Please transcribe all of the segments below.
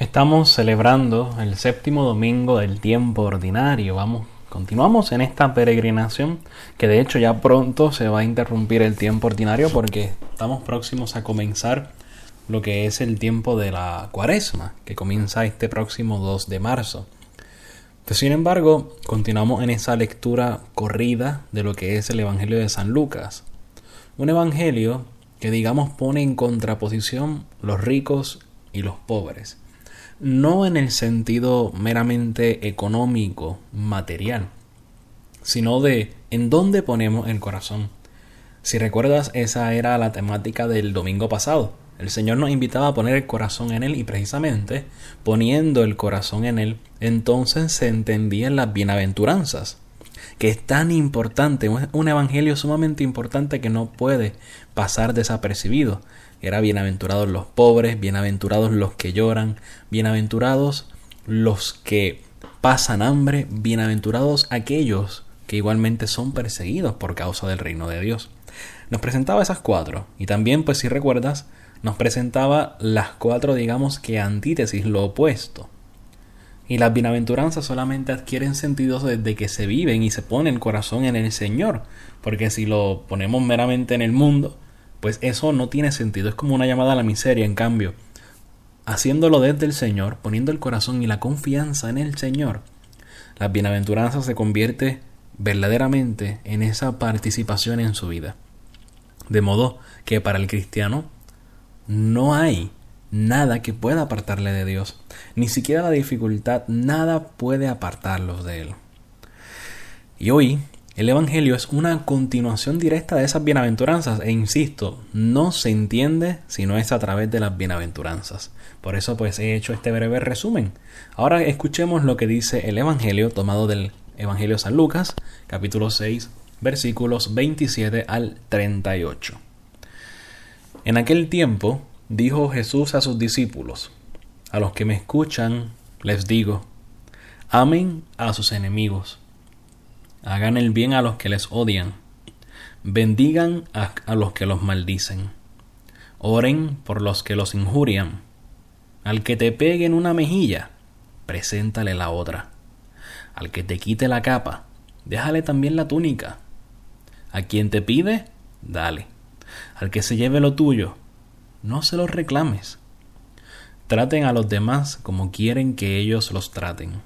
Estamos celebrando el séptimo domingo del tiempo ordinario. Vamos, continuamos en esta peregrinación que de hecho ya pronto se va a interrumpir el tiempo ordinario porque estamos próximos a comenzar lo que es el tiempo de la cuaresma, que comienza este próximo 2 de marzo. Pues, sin embargo, continuamos en esa lectura corrida de lo que es el Evangelio de San Lucas. Un evangelio que digamos pone en contraposición los ricos y los pobres. No en el sentido meramente económico, material, sino de en dónde ponemos el corazón. Si recuerdas, esa era la temática del domingo pasado. El Señor nos invitaba a poner el corazón en Él y precisamente poniendo el corazón en Él, entonces se entendían las bienaventuranzas que es tan importante, un evangelio sumamente importante que no puede pasar desapercibido. Era bienaventurados los pobres, bienaventurados los que lloran, bienaventurados los que pasan hambre, bienaventurados aquellos que igualmente son perseguidos por causa del reino de Dios. Nos presentaba esas cuatro y también, pues si recuerdas, nos presentaba las cuatro, digamos que antítesis, lo opuesto. Y las bienaventuranzas solamente adquieren sentido desde que se viven y se pone el corazón en el Señor. Porque si lo ponemos meramente en el mundo, pues eso no tiene sentido. Es como una llamada a la miseria. En cambio, haciéndolo desde el Señor, poniendo el corazón y la confianza en el Señor, las bienaventuranzas se convierte verdaderamente en esa participación en su vida. De modo que para el cristiano no hay nada que pueda apartarle de Dios. Ni siquiera la dificultad, nada puede apartarlos de Él. Y hoy, el Evangelio es una continuación directa de esas bienaventuranzas e insisto, no se entiende si no es a través de las bienaventuranzas. Por eso pues he hecho este breve resumen. Ahora escuchemos lo que dice el Evangelio tomado del Evangelio San Lucas, capítulo 6, versículos 27 al 38. En aquel tiempo, Dijo Jesús a sus discípulos, a los que me escuchan les digo, amen a sus enemigos, hagan el bien a los que les odian, bendigan a, los que los maldicen, oren por los que los injurian, al que te pegue en una mejilla, preséntale la otra, al que te quite la capa, déjale también la túnica, a quien te pide, dale, al que se lleve lo tuyo, no se los reclames. Traten a los demás como quieren que ellos los traten.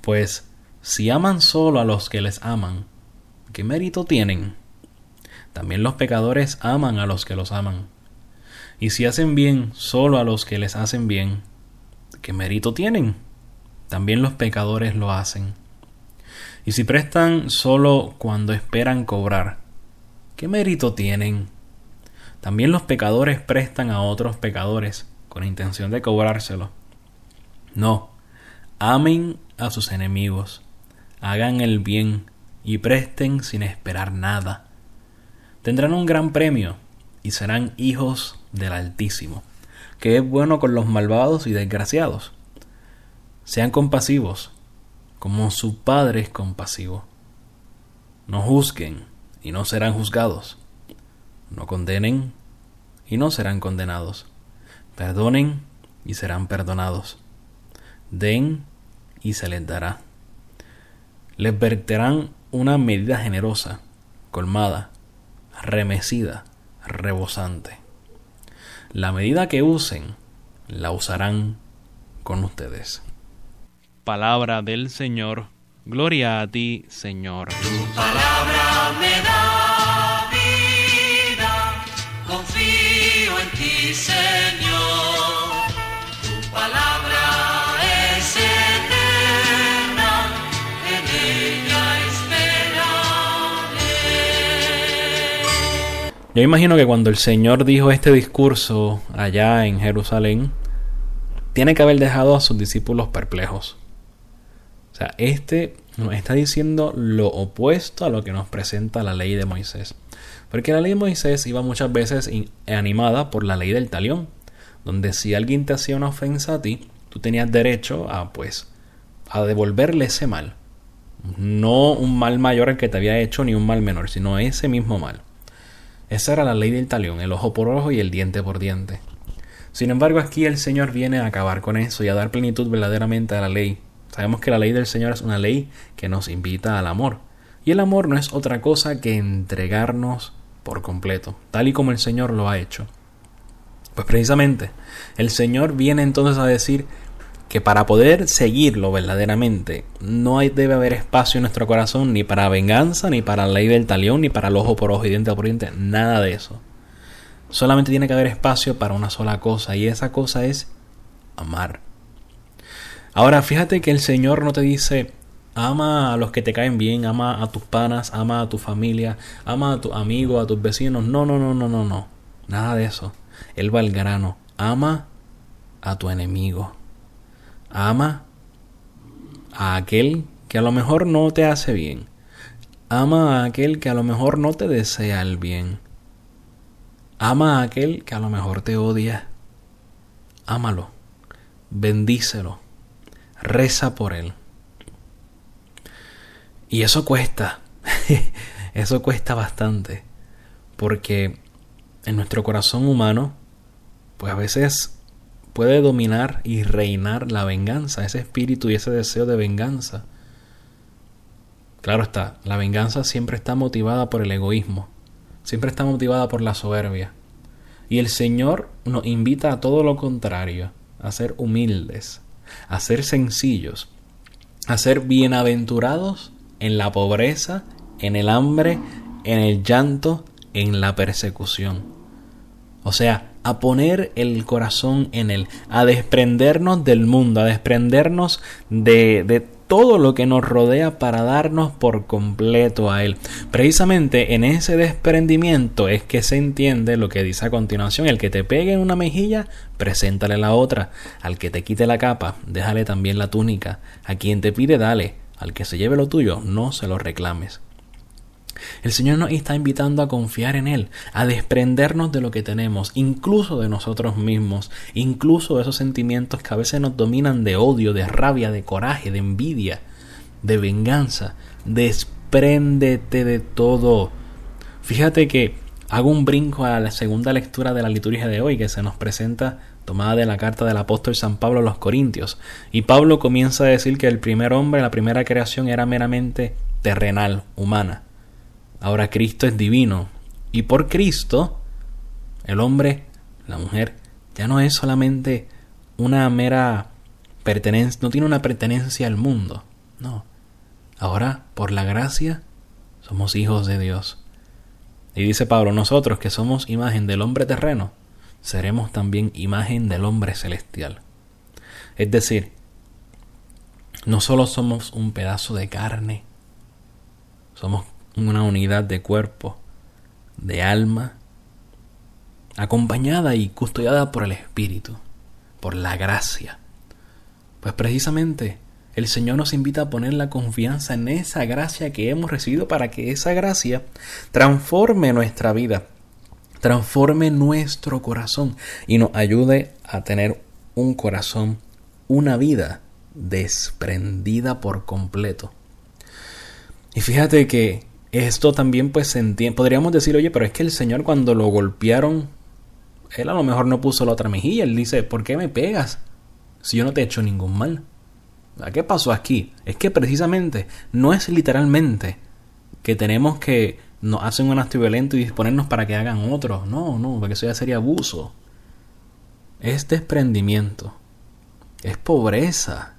Pues si aman solo a los que les aman, ¿qué mérito tienen? También los pecadores aman a los que los aman. Y si hacen bien solo a los que les hacen bien, ¿qué mérito tienen? También los pecadores lo hacen. Y si prestan solo cuando esperan cobrar, ¿qué mérito tienen? También los pecadores prestan a otros pecadores con intención de cobrárselo. No, amen a sus enemigos, hagan el bien y presten sin esperar nada. Tendrán un gran premio y serán hijos del Altísimo, que es bueno con los malvados y desgraciados. Sean compasivos, como su Padre es compasivo. No juzguen y no serán juzgados no condenen y no serán condenados. Perdonen y serán perdonados. Den y se les dará. Les verterán una medida generosa, colmada, remecida, rebosante. La medida que usen, la usarán con ustedes. Palabra del Señor. Gloria a ti, Señor. Tu palabra me da Señor. Yo imagino que cuando el Señor dijo este discurso allá en Jerusalén, tiene que haber dejado a sus discípulos perplejos. O sea, este nos está diciendo lo opuesto a lo que nos presenta la ley de Moisés. Porque la ley de Moisés iba muchas veces animada por la ley del talión, donde si alguien te hacía una ofensa a ti, tú tenías derecho a pues a devolverle ese mal. No un mal mayor el que te había hecho ni un mal menor, sino ese mismo mal. Esa era la ley del talión, el ojo por ojo y el diente por diente. Sin embargo, aquí el Señor viene a acabar con eso y a dar plenitud verdaderamente a la ley. Sabemos que la ley del Señor es una ley que nos invita al amor. Y el amor no es otra cosa que entregarnos por completo, tal y como el Señor lo ha hecho. Pues precisamente, el Señor viene entonces a decir que para poder seguirlo verdaderamente no hay, debe haber espacio en nuestro corazón ni para venganza, ni para la ley del talión, ni para el ojo por ojo y diente por diente, nada de eso. Solamente tiene que haber espacio para una sola cosa y esa cosa es amar. Ahora fíjate que el Señor no te dice ama a los que te caen bien, ama a tus panas, ama a tu familia, ama a tus amigos, a tus vecinos. No, no, no, no, no, no. Nada de eso. Él va al grano. Ama a tu enemigo. Ama a aquel que a lo mejor no te hace bien. Ama a aquel que a lo mejor no te desea el bien. Ama a aquel que a lo mejor te odia. Ámalo. Bendícelo. Reza por él. Y eso cuesta. eso cuesta bastante. Porque en nuestro corazón humano, pues a veces puede dominar y reinar la venganza, ese espíritu y ese deseo de venganza. Claro está, la venganza siempre está motivada por el egoísmo, siempre está motivada por la soberbia. Y el Señor nos invita a todo lo contrario, a ser humildes, a ser sencillos, a ser bienaventurados en la pobreza, en el hambre, en el llanto, en la persecución. O sea, a poner el corazón en Él, a desprendernos del mundo, a desprendernos de, de todo lo que nos rodea para darnos por completo a Él. Precisamente en ese desprendimiento es que se entiende lo que dice a continuación. El que te pegue en una mejilla, preséntale la otra. Al que te quite la capa, déjale también la túnica. A quien te pide, dale. Al que se lleve lo tuyo, no se lo reclames. El Señor nos está invitando a confiar en Él, a desprendernos de lo que tenemos, incluso de nosotros mismos, incluso de esos sentimientos que a veces nos dominan de odio, de rabia, de coraje, de envidia, de venganza. Despréndete de todo. Fíjate que hago un brinco a la segunda lectura de la liturgia de hoy que se nos presenta tomada de la carta del apóstol San Pablo a los Corintios. Y Pablo comienza a decir que el primer hombre, la primera creación era meramente terrenal, humana. Ahora Cristo es divino. Y por Cristo, el hombre, la mujer, ya no es solamente una mera pertenencia, no tiene una pertenencia al mundo. No. Ahora, por la gracia, somos hijos de Dios. Y dice Pablo, nosotros que somos imagen del hombre terreno, seremos también imagen del hombre celestial. Es decir, no solo somos un pedazo de carne, somos una unidad de cuerpo, de alma, acompañada y custodiada por el Espíritu, por la gracia. Pues precisamente el Señor nos invita a poner la confianza en esa gracia que hemos recibido para que esa gracia transforme nuestra vida, transforme nuestro corazón y nos ayude a tener un corazón, una vida desprendida por completo. Y fíjate que esto también pues se entiende. Podríamos decir, oye, pero es que el Señor cuando lo golpearon, él a lo mejor no puso la otra mejilla. Él dice, ¿por qué me pegas? Si yo no te he hecho ningún mal. ¿Qué pasó aquí? Es que precisamente no es literalmente que tenemos que nos hacen un acto violento y disponernos para que hagan otro. No, no, porque eso ya sería abuso. Es desprendimiento. Es pobreza.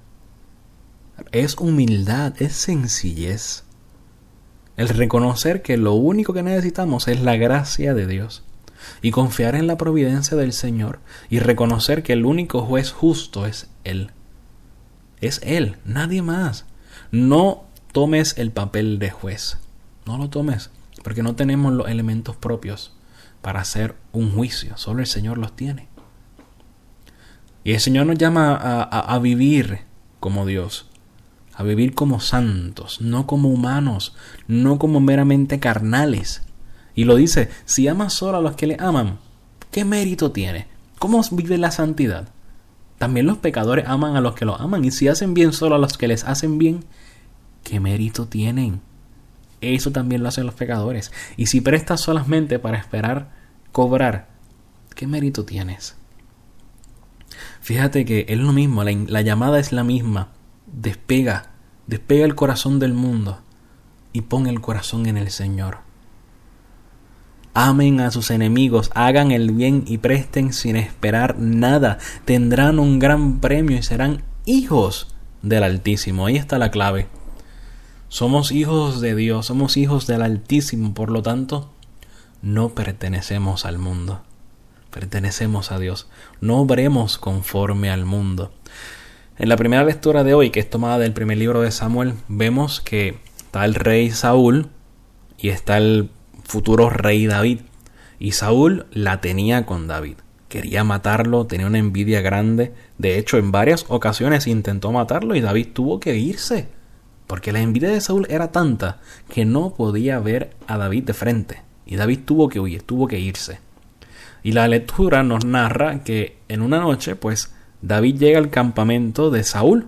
Es humildad. Es sencillez. El reconocer que lo único que necesitamos es la gracia de Dios y confiar en la providencia del Señor y reconocer que el único juez justo es Él. Es Él, nadie más. No tomes el papel de juez. No lo tomes, porque no tenemos los elementos propios para hacer un juicio. Solo el Señor los tiene. Y el Señor nos llama a, a- vivir como Dios, a vivir como santos, no como humanos, no como meramente carnales. Y lo dice, si amas solo a los que le aman, ¿qué mérito tiene? ¿Cómo vive la santidad? También los pecadores aman a los que los aman, y si hacen bien solo a los que les hacen bien, ¿qué mérito tienen? Eso también lo hacen los pecadores. Y si prestas solamente para esperar cobrar, ¿qué mérito tienes? Fíjate que es lo mismo, la, la llamada es la misma. Despega, despega el corazón del mundo y pon el corazón en el Señor. Amen a sus enemigos, hagan el bien y presten sin esperar nada. Tendrán un gran premio y serán hijos del Altísimo. Ahí está la clave. Somos hijos de Dios, somos hijos del Altísimo, por lo tanto, no pertenecemos al mundo, pertenecemos a Dios, no obremos conforme al mundo. En la primera lectura de hoy, que es tomada del primer libro de Samuel, vemos que está el rey Saúl y está el futuro rey David. Y Saúl la tenía con David. Quería matarlo, tenía una envidia grande. De hecho, en varias ocasiones intentó matarlo y David tuvo que irse. Porque la envidia de Saúl era tanta que no podía ver a David de frente. Y David tuvo que huir, tuvo que irse. Y la lectura nos narra que en una noche, pues, David llega al campamento de Saúl.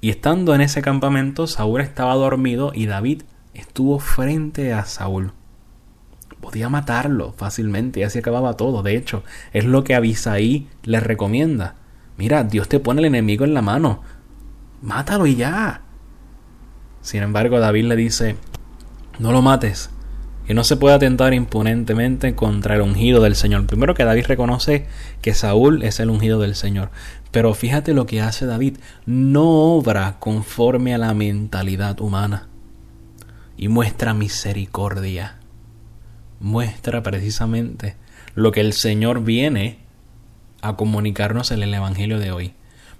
Y estando en ese campamento, Saúl estaba dormido y David estuvo frente a Saúl. Podía matarlo fácilmente y así acababa todo. De hecho, es lo que Abisaí le recomienda. Mira, Dios te pone el enemigo en la mano. Mátalo y ya. Sin embargo, David le dice, no lo mates, que no se puede atentar imponentemente contra el ungido del Señor. Primero que David reconoce que Saúl es el ungido del Señor. Pero fíjate lo que hace David. No obra conforme a la mentalidad humana. Y muestra misericordia. Muestra precisamente lo que el Señor viene a comunicarnos en el Evangelio de hoy.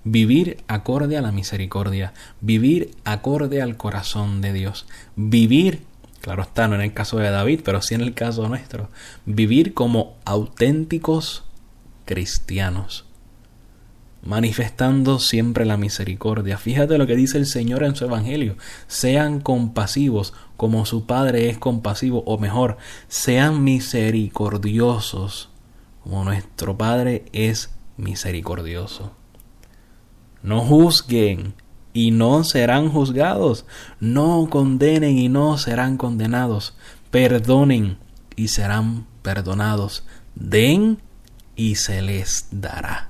Vivir acorde a la misericordia, vivir acorde al corazón de Dios, vivir, claro está, no en el caso de David, pero sí en el caso nuestro, vivir como auténticos cristianos, manifestando siempre la misericordia. Fíjate lo que dice el Señor en su Evangelio, sean compasivos como su Padre es compasivo, o mejor, sean misericordiosos como nuestro Padre es misericordioso. No juzguen y no serán juzgados. No condenen y no serán condenados. Perdonen y serán perdonados. Den y se les dará.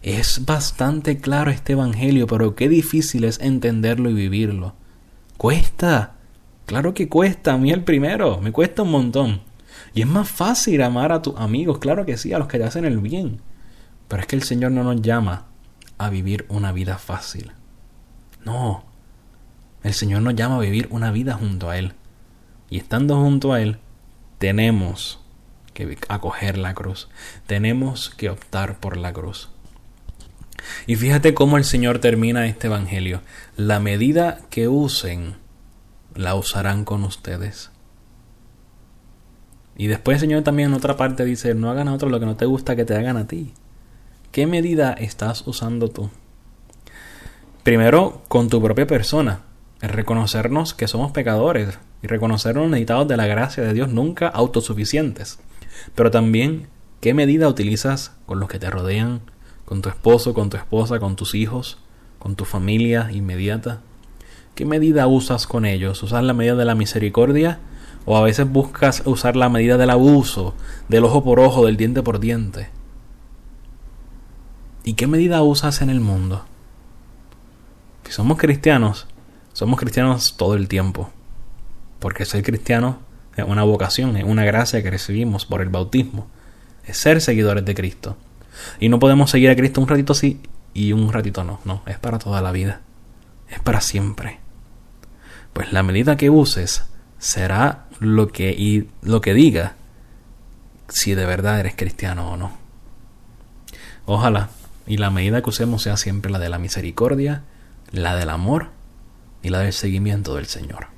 Es bastante claro este Evangelio, pero qué difícil es entenderlo y vivirlo. Cuesta. Claro que cuesta. A mí el primero. Me cuesta un montón. Y es más fácil amar a tus amigos. Claro que sí, a los que te hacen el bien. Pero es que el Señor no nos llama a vivir una vida fácil. No. El Señor nos llama a vivir una vida junto a Él. Y estando junto a Él, tenemos que acoger la cruz. Tenemos que optar por la cruz. Y fíjate cómo el Señor termina este Evangelio. La medida que usen, la usarán con ustedes. Y después el Señor también en otra parte dice, no hagan a otros lo que no te gusta que te hagan a ti. ¿Qué medida estás usando tú? Primero, con tu propia persona. Reconocernos que somos pecadores y reconocernos necesitados de la gracia de Dios, nunca autosuficientes. Pero también, ¿qué medida utilizas con los que te rodean? Con tu esposo, con tu esposa, con tus hijos, con tu familia inmediata. ¿Qué medida usas con ellos? ¿Usas la medida de la misericordia? ¿O a veces buscas usar la medida del abuso, del ojo por ojo, del diente por diente? ¿Y qué medida usas en el mundo? Si somos cristianos, somos cristianos todo el tiempo. Porque ser cristiano es una vocación, es una gracia que recibimos por el bautismo. Es ser seguidores de Cristo. Y no podemos seguir a Cristo un ratito sí y un ratito no. No, es para toda la vida. Es para siempre. Pues la medida que uses será lo que, y lo que diga si de verdad eres cristiano o no. Ojalá y la medida que usemos sea siempre la de la misericordia, la del amor y la del seguimiento del Señor.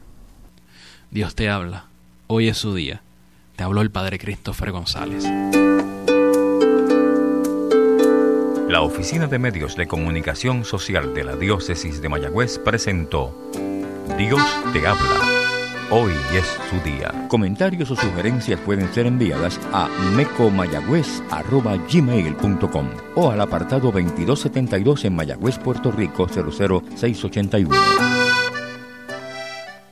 Dios te habla. Hoy es su día. Te habló el Padre Christopher González. La Oficina de Medios de Comunicación Social de la Diócesis de Mayagüez presentó Dios te habla. Hoy es su día. Comentarios o sugerencias pueden ser enviadas a mecomayagüez.gmail.com o al apartado 2272 en Mayagüez, Puerto Rico 00681.